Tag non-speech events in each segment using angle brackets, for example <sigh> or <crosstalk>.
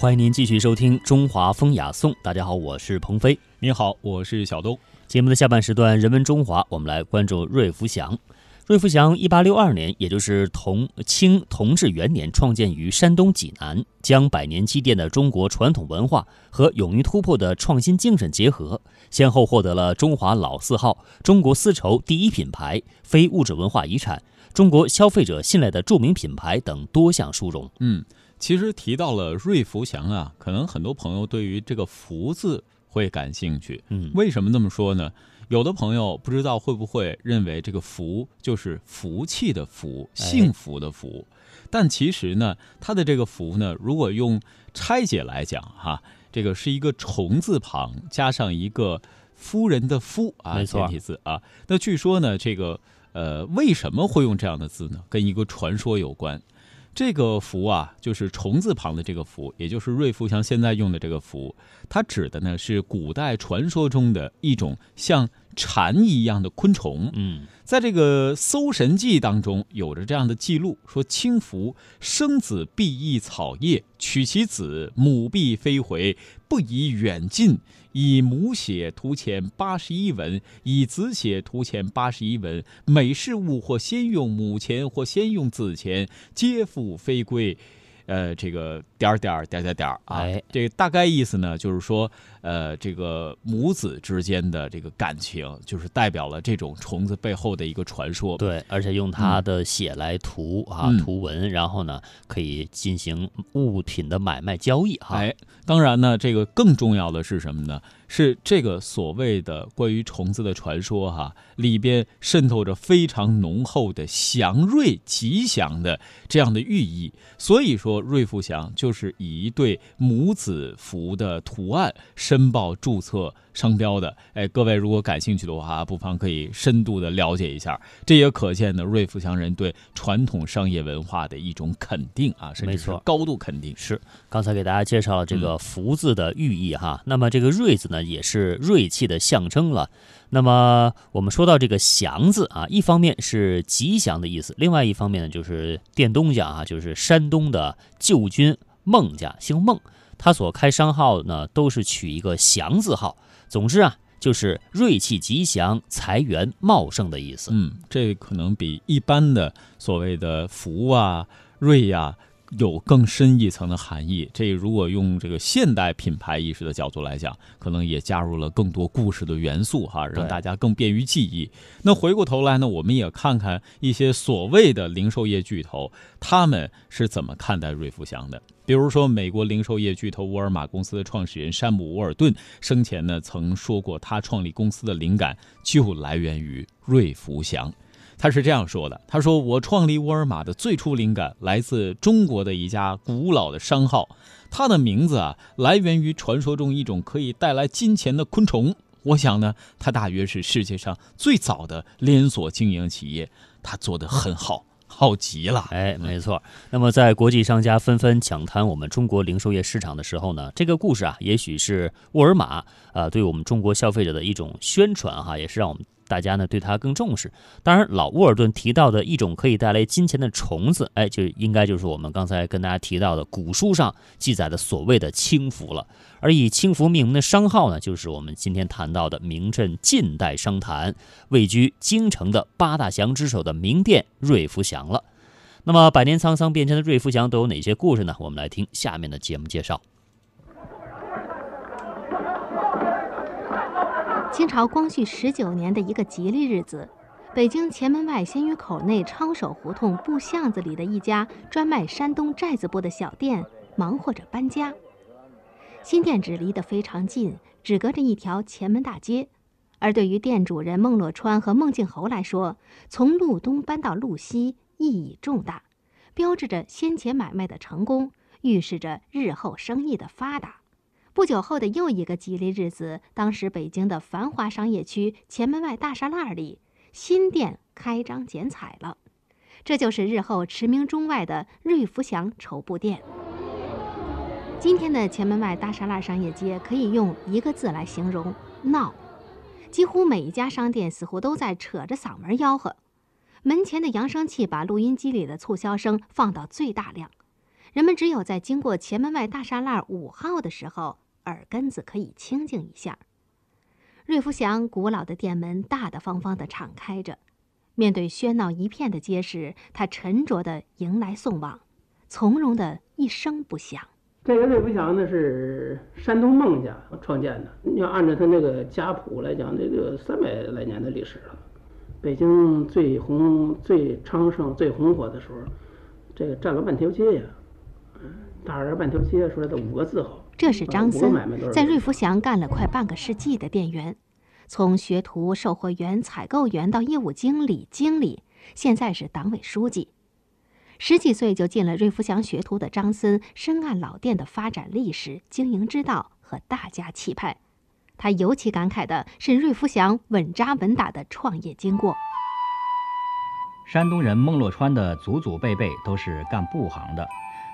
欢迎您继续收听《中华风雅颂》。大家好，我是鹏飞。你好，我是小东。节目的下半时段，人文中华，我们来关注瑞福祥。瑞福祥一八六二年，也就是同清同治元年，创建于山东济南，将百年积淀的中国传统文化和勇于突破的创新精神结合，先后获得了中华老字号、中国丝绸第一品牌、非物质文化遗产、中国消费者信赖的著名品牌等多项殊荣。嗯。其实提到了瑞福祥啊，可能很多朋友对于这个“福”字会感兴趣。嗯，为什么这么说呢？有的朋友不知道会不会认为这个“福”就是福气的“福”，幸福的“福”。但其实呢，它的这个“福”呢，如果用拆解来讲，哈，这个是一个虫字旁加上一个夫人的“夫”啊，简体字啊。那据说呢，这个呃，为什么会用这样的字呢？跟一个传说有关。这个福啊，就是虫字旁的这个福，也就是瑞福祥现在用的这个福，它指的呢是古代传说中的一种像蝉一样的昆虫。嗯，在这个《搜神记》当中有着这样的记录，说轻福生子必异草叶，取其子母必飞回，不宜远近。以母血涂前八十一文，以子血涂前八十一文。每事物或先用母钱，或先用子钱，皆复非归。呃，这个点儿点儿点点点儿啊，这个大概意思呢，就是说，呃，这个母子之间的这个感情，就是代表了这种虫子背后的一个传说。对，而且用它的血来涂啊，图文，然后呢，可以进行物品的买卖交易哈。哎，当然呢，这个更重要的是什么呢？是这个所谓的关于虫子的传说哈，里边渗透着非常浓厚的祥瑞吉祥的这样的寓意。所以说，瑞福祥就是以一对母子福的图案申报注册。商标的，哎，各位如果感兴趣的话，不妨可以深度的了解一下。这也可见呢，瑞福祥人对传统商业文化的一种肯定啊，甚至是高度肯定。是，刚才给大家介绍了这个“福”字的寓意哈，那么这个“瑞”字呢，也是锐气的象征了。那么我们说到这个“祥”字啊，一方面是吉祥的意思，另外一方面呢，就是店东家啊，就是山东的旧君孟家，姓孟，他所开商号呢，都是取一个“祥”字号。总之啊，就是锐气吉祥、财源茂盛的意思。嗯，这可能比一般的所谓的福啊、瑞呀。有更深一层的含义。这如果用这个现代品牌意识的角度来讲，可能也加入了更多故事的元素哈，让大家更便于记忆。那回过头来呢，我们也看看一些所谓的零售业巨头，他们是怎么看待瑞福祥的。比如说，美国零售业巨头沃尔玛公司的创始人山姆·沃尔顿生前呢曾说过，他创立公司的灵感就来源于瑞福祥。他是这样说的：“他说，我创立沃尔玛的最初灵感来自中国的一家古老的商号，它的名字啊，来源于传说中一种可以带来金钱的昆虫。我想呢，它大约是世界上最早的连锁经营企业，它做得很好，好极了。哎，没错。那么，在国际商家纷纷抢滩我们中国零售业市场的时候呢，这个故事啊，也许是沃尔玛啊，对我们中国消费者的一种宣传哈，也是让我们。”大家呢对它更重视。当然，老沃尔顿提到的一种可以带来金钱的虫子，哎，就应该就是我们刚才跟大家提到的古书上记载的所谓的轻福了。而以轻福命名的商号呢，就是我们今天谈到的名震近代商坛、位居京城的八大祥之首的名店瑞福祥了。那么，百年沧桑变迁的瑞福祥都有哪些故事呢？我们来听下面的节目介绍。清朝光绪十九年的一个吉利日子，北京前门外鲜鱼口内抄手胡同布巷子里的一家专卖山东寨子布的小店忙活着搬家。新店址离得非常近，只隔着一条前门大街。而对于店主人孟洛川和孟静侯来说，从路东搬到路西意义重大，标志着先前买卖的成功，预示着日后生意的发达。不久后的又一个吉利日子，当时北京的繁华商业区前门外大栅栏里，新店开张剪彩了。这就是日后驰名中外的瑞福祥绸布店。今天的前门外大栅栏商业街可以用一个字来形容：闹。几乎每一家商店似乎都在扯着嗓门吆喝，门前的扬声器把录音机里的促销声放到最大量。人们只有在经过前门外大栅栏五号的时候，耳根子可以清静一下。瑞福祥古老的店门大大方方地敞开着，面对喧闹一片的街市，他沉着地迎来送往，从容的一声不响。这个瑞福祥呢是山东孟家创建的，你要按照他那个家谱来讲，这个三百来年的历史了。北京最红、最昌盛、最红火的时候，这个占了半条街呀。大二半条街出来的五个字号。这是张森在瑞福祥干了快半个世纪的店员，从学徒、售货员、采购员到业务经理、经理，现在是党委书记。十几岁就进了瑞福祥学徒的张森，深谙老店的发展历史、经营之道和大家气派。他尤其感慨的是瑞福祥稳扎稳打的创业经过。山东人孟洛川的祖祖辈辈都是干布行的。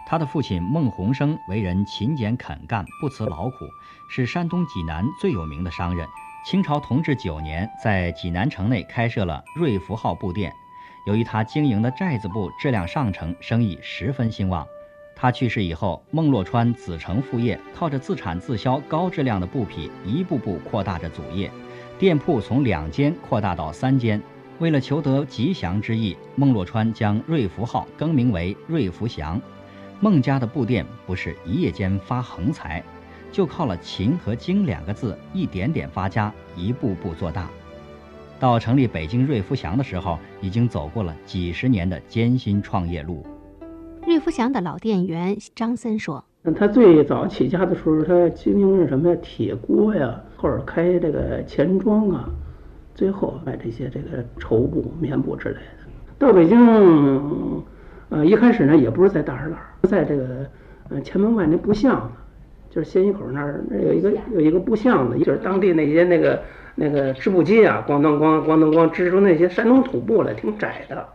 他的父亲孟鸿生为人勤俭肯干，不辞劳苦，是山东济南最有名的商人。清朝同治九年，在济南城内开设了瑞福号布店。由于他经营的寨子布质量上乘，生意十分兴旺。他去世以后，孟洛川子承父业，靠着自产自销高质量的布匹，一步步扩大着祖业，店铺从两间扩大到三间。为了求得吉祥之意，孟洛川将瑞福号更名为瑞福祥。孟家的布店不是一夜间发横财，就靠了“勤”和“精”两个字，一点点发家，一步步做大。到成立北京瑞福祥的时候，已经走过了几十年的艰辛创业路。瑞福祥的老店员张森说：“他最早起家的时候，他经营是什么呀？铁锅呀，或者开这个钱庄啊，最后卖这些这个绸布、棉布之类的。到北京。”呃，一开始呢，也不是在大栅栏，在这个呃前门外那布巷子，就是咸鱼口那儿，那有一个有一个布巷子，就是当地那些那个那个织布机啊，咣当咣咣当咣织出那些山东土布来，挺窄的，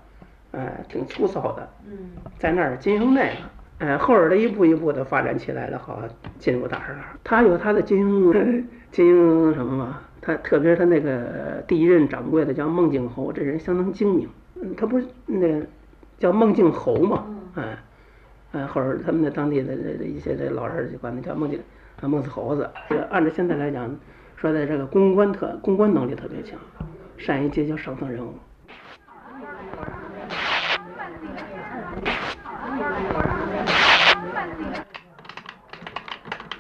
哎，挺粗糙的。嗯，在那儿经营那个，哎，后儿的一步一步的发展起来了，好进入大栅栏。他有他的经营 <laughs> 经营什么嘛？他特别是他那个第一任掌柜的叫孟景侯，这人相当精明。嗯，他不是那。叫孟静侯嘛，哎，哎，后儿他们的当地的这一些这老人就管他叫孟静，啊孟子猴子。按照现在来讲，说的这个公关特公关能力特别强，善于结交上层人物。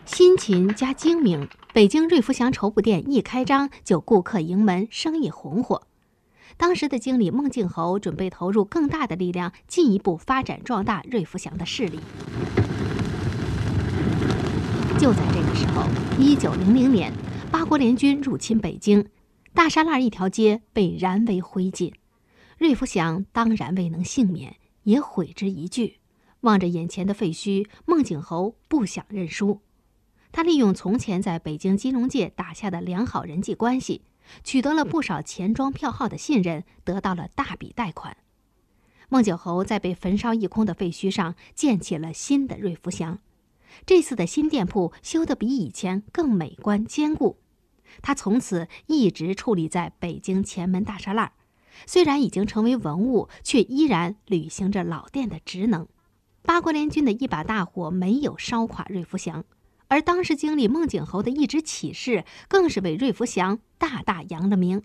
辛勤加精明，北京瑞福祥绸布店一开张就顾客盈门，生意红火。当时的经理孟静侯准备投入更大的力量，进一步发展壮大瑞福祥的势力。就在这个时候，一九零零年，八国联军入侵北京，大栅栏一条街被燃为灰烬，瑞福祥当然未能幸免，也毁之一炬。望着眼前的废墟，孟景侯不想认输，他利用从前在北京金融界打下的良好人际关系。取得了不少钱庄票号的信任，得到了大笔贷款。孟九侯在被焚烧一空的废墟上建起了新的瑞福祥，这次的新店铺修得比以前更美观坚固。他从此一直矗立在北京前门大栅栏，虽然已经成为文物，却依然履行着老店的职能。八国联军的一把大火没有烧垮瑞福祥。而当时经理孟景侯的一纸启事，更是为瑞福祥大大扬了名，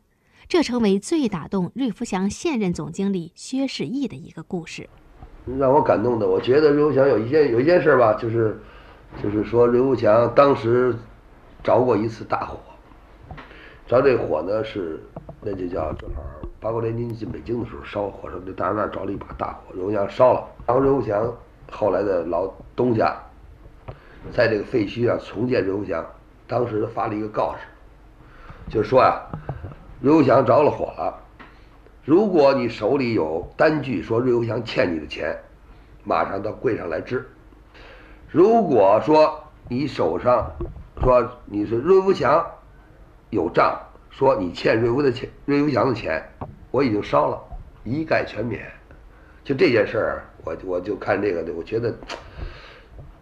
这成为最打动瑞福祥现任总经理薛世义的一个故事。让我感动的，我觉得瑞福祥有一件有一件事吧，就是，就是说瑞福祥当时着过一次大火，着这火呢是，那就叫正好八国联军进北京的时候烧火烧，那大栅栏着了一把大火，瑞福祥烧了，然后瑞福祥后来的老东家。在这个废墟上重建瑞福祥，当时发了一个告示，就说呀，瑞福祥着了火了，如果你手里有单据说瑞福祥欠你的钱，马上到柜上来支；如果说你手上说你是瑞福祥有账，说你欠瑞福的钱，瑞福祥的钱，我已经烧了，一概全免。就这件事儿，我我就看这个的，我觉得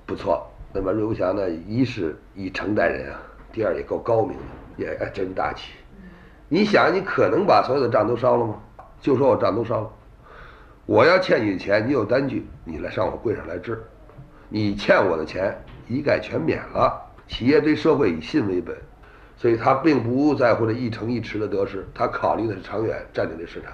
不错。那么瑞福祥呢，一是以诚待人啊，第二也够高明的，也真大气。你想，你可能把所有的账都烧了吗？就说我账都烧了，我要欠你的钱，你有单据，你来上我柜上来支。你欠我的钱一概全免了。企业对社会以信为本，所以他并不在乎这一城一池的得失，他考虑的是长远占领的市场。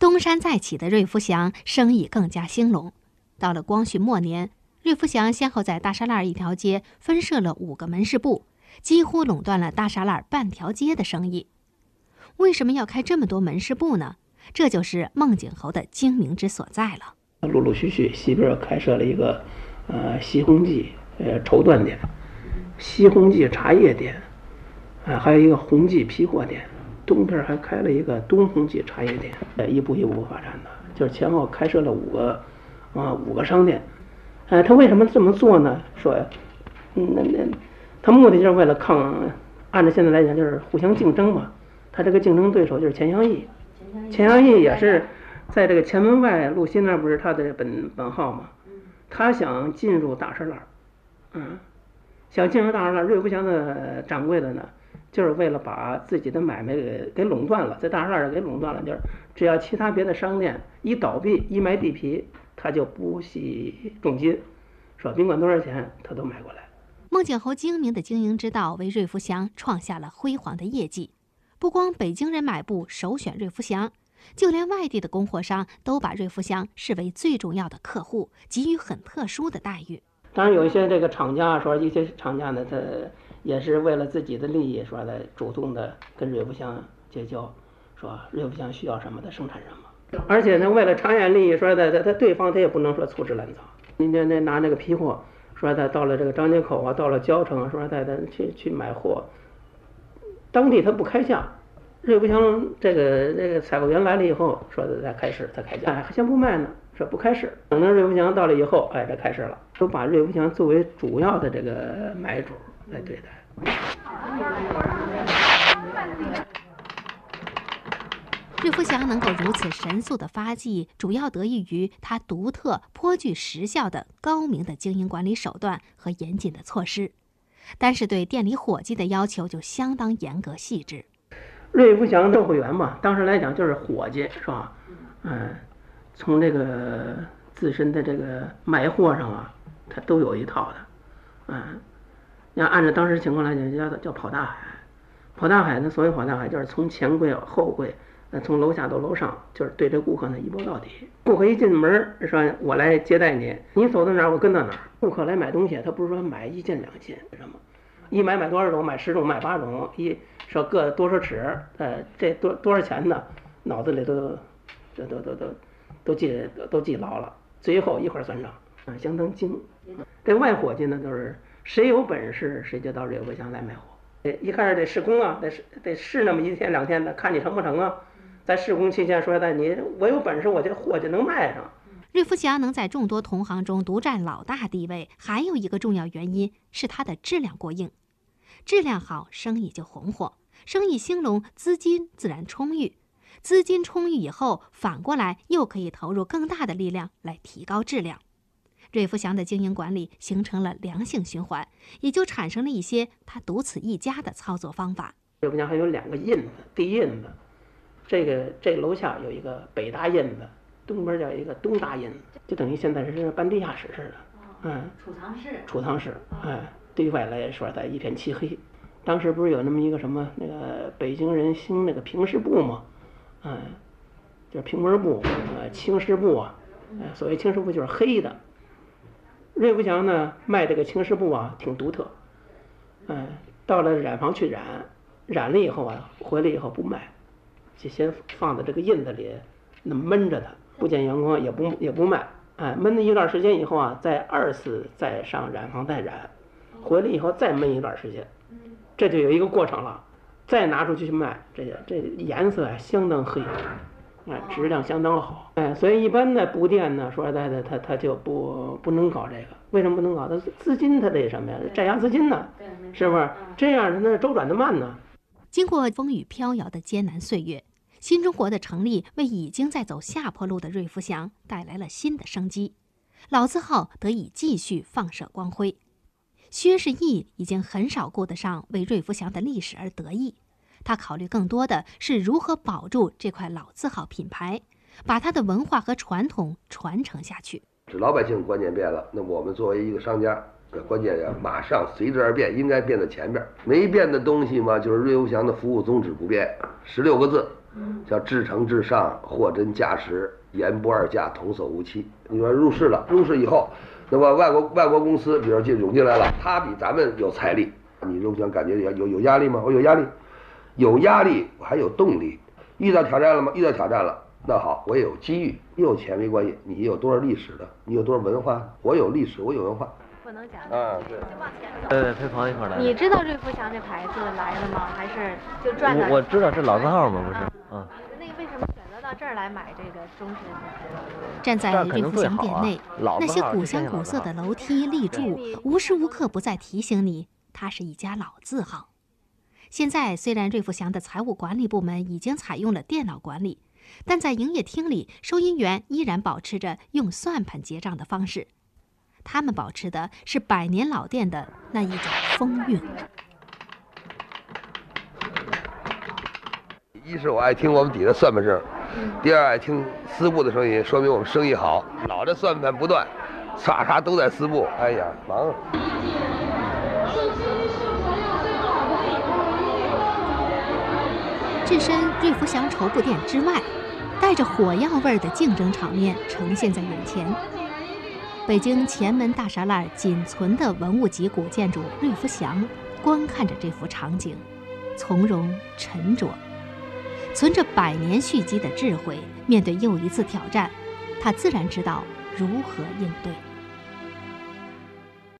东山再起的瑞福祥生意更加兴隆。到了光绪末年，瑞福祥先后在大栅栏一条街分设了五个门市部，几乎垄断了大栅栏半条街的生意。为什么要开这么多门市部呢？这就是孟景侯的精明之所在了。陆陆续续，西边开设了一个，呃，西红记呃绸缎店，西红记茶叶店，啊，还有一个红记皮货店。东边还开了一个东红记茶叶店，呃，一步一步发展的，就是前后开设了五个，啊，五个商店。呃，他为什么这么做呢？说，那那，他目的就是为了抗，按照现在来讲就是互相竞争嘛。他这个竞争对手就是钱祥义，钱祥义也是在这个前门外路西那不是他的本本号嘛？他想进入大栅栏，嗯，想进入大栅栏，瑞福祥的掌柜的呢，就是为了把自己的买卖给给垄断了，在大栅栏给垄断了，就是只要其他别的商店一倒闭一卖地皮，他就不惜重金，说甭管多少钱他都买过来。孟景侯精明的经营之道，为瑞福祥创下了辉煌的业绩。不光北京人买布首选瑞福祥，就连外地的供货商都把瑞福祥视为最重要的客户，给予很特殊的待遇。当然，有一些这个厂家说，一些厂家呢，他也是为了自己的利益，说的主动的跟瑞福祥结交，说瑞福祥需要什么，他生产什么。而且呢，为了长远利益，说的他他对方他也不能说粗制滥造。你那那拿那个批货，说他到了这个张家口啊，到了交城，说他他去去买货。当地他不开价，瑞福祥这个这个采购员来了以后，说的再开市再开价，哎，先不卖呢，说不开市，等到瑞福祥到了以后，哎，这开市了，都把瑞福祥作为主要的这个买主来对待。瑞福祥能够如此神速的发迹，主要得益于他独特、颇具实效的高明的经营管理手段和严谨的措施。但是对店里伙计的要求就相当严格细致。瑞福祥售货员嘛，当时来讲就是伙计，是吧？嗯，从这个自身的这个卖货上啊，他都有一套的。嗯，要按照当时情况来讲，叫叫跑大海。跑大海呢，所谓跑大海，就是从前柜后柜，从楼下到楼上，就是对这顾客呢一包到底。顾客一进门说：“我来接待你，你走到哪儿我跟到哪儿。”顾客来买东西，他不是说买一件两件，什么？一买买多少种，买十种买八种，一说各多少尺，呃，这多多少钱的？脑子里都，这都都都都记都记牢了。最后一块算账，啊，相当精。这外伙计呢，就是谁有本事谁就到瑞福祥来卖货。一开始得试工啊，得试得试那么一天两天的，看你成不成啊。在施工期间说的，你我有本事，我这货就能卖上。瑞福祥能在众多同行中独占老大地位，还有一个重要原因是它的质量过硬。质量好，生意就红火，生意兴隆，资金自然充裕。资金充裕以后，反过来又可以投入更大的力量来提高质量。瑞福祥的经营管理形成了良性循环，也就产生了一些他独此一家的操作方法。瑞福祥还有两个印子，地印子，这个这楼下有一个北大印子，东边叫一个东大印子，就等于现在是办地下室似的。嗯，储藏室。储藏室，哎，对外来说在一片漆黑。当时不是有那么一个什么那个北京人兴那个平时布吗？嗯，就是平纹布，呃，青石布啊。所谓青石布就是黑的。瑞福祥呢卖这个青石布啊，挺独特。嗯，到了染坊去染，染了以后啊，回来以后不卖，就先放在这个印子里，那闷着它，不见阳光，也不也不卖。哎，闷了一段时间以后啊，再二次再上染坊再染，回来以后再闷一段时间，这就有一个过程了。再拿出去去卖，这这颜色啊相当黑。哎，质量相当好，哎，所以一般的布店呢，说实在的，他他就不不能搞这个。为什么不能搞？他资金他得什么呀？占压资金呢？是不是？这样他那周转的慢呢？经过风雨飘摇的艰难岁月，新中国的成立为已经在走下坡路的瑞福祥带来了新的生机，老字号得以继续放射光辉。薛世义已经很少顾得上为瑞福祥的历史而得意。他考虑更多的是如何保住这块老字号品牌，把它的文化和传统传承下去。这老百姓观念变了，那我们作为一个商家，关键要马上随之而变，应该变在前边。没变的东西嘛，就是瑞欧祥的服务宗旨不变，十六个字，叫至诚至上，货真价实，言不二价，童叟无欺。你说入市了，入市以后，那么外国外国公司，比如进涌进来了，他比咱们有财力，你瑞欧祥感觉有有有压力吗？我有压力，有压力，我还有动力。遇到挑战了吗？遇到挑战了。那好，我也有机遇，你有钱没关系，你有多少历史的，你有多少文化，我有历史，我有文化。不能讲。啊，对。就往前走。对，陪朋友一块儿来。你知道瑞福祥这牌子来了吗？还是就转到？我我知道是老字号嘛，不是？嗯。那为什么选择到这儿来买这个中式的？站在瑞福祥定最好啊店内，老那些古香古色的楼梯立柱，无时无刻不在提醒你，它是一家老字号。现在虽然瑞福祥的财务管理部门已经采用了电脑管理，但在营业厅里，收银员依然保持着用算盘结账的方式。他们保持的是百年老店的那一种风韵。一是我爱听我们底下算盘声，第二爱听丝布的声音，说明我们生意好。老的算盘不断，啥啥都在丝布。哎呀，忙。置身瑞福祥绸布店之外，带着火药味儿的竞争场面呈现在眼前。北京前门大栅栏仅存的文物级古建筑瑞福祥，观看着这幅场景，从容沉着，存着百年蓄积的智慧，面对又一次挑战，他自然知道如何应对。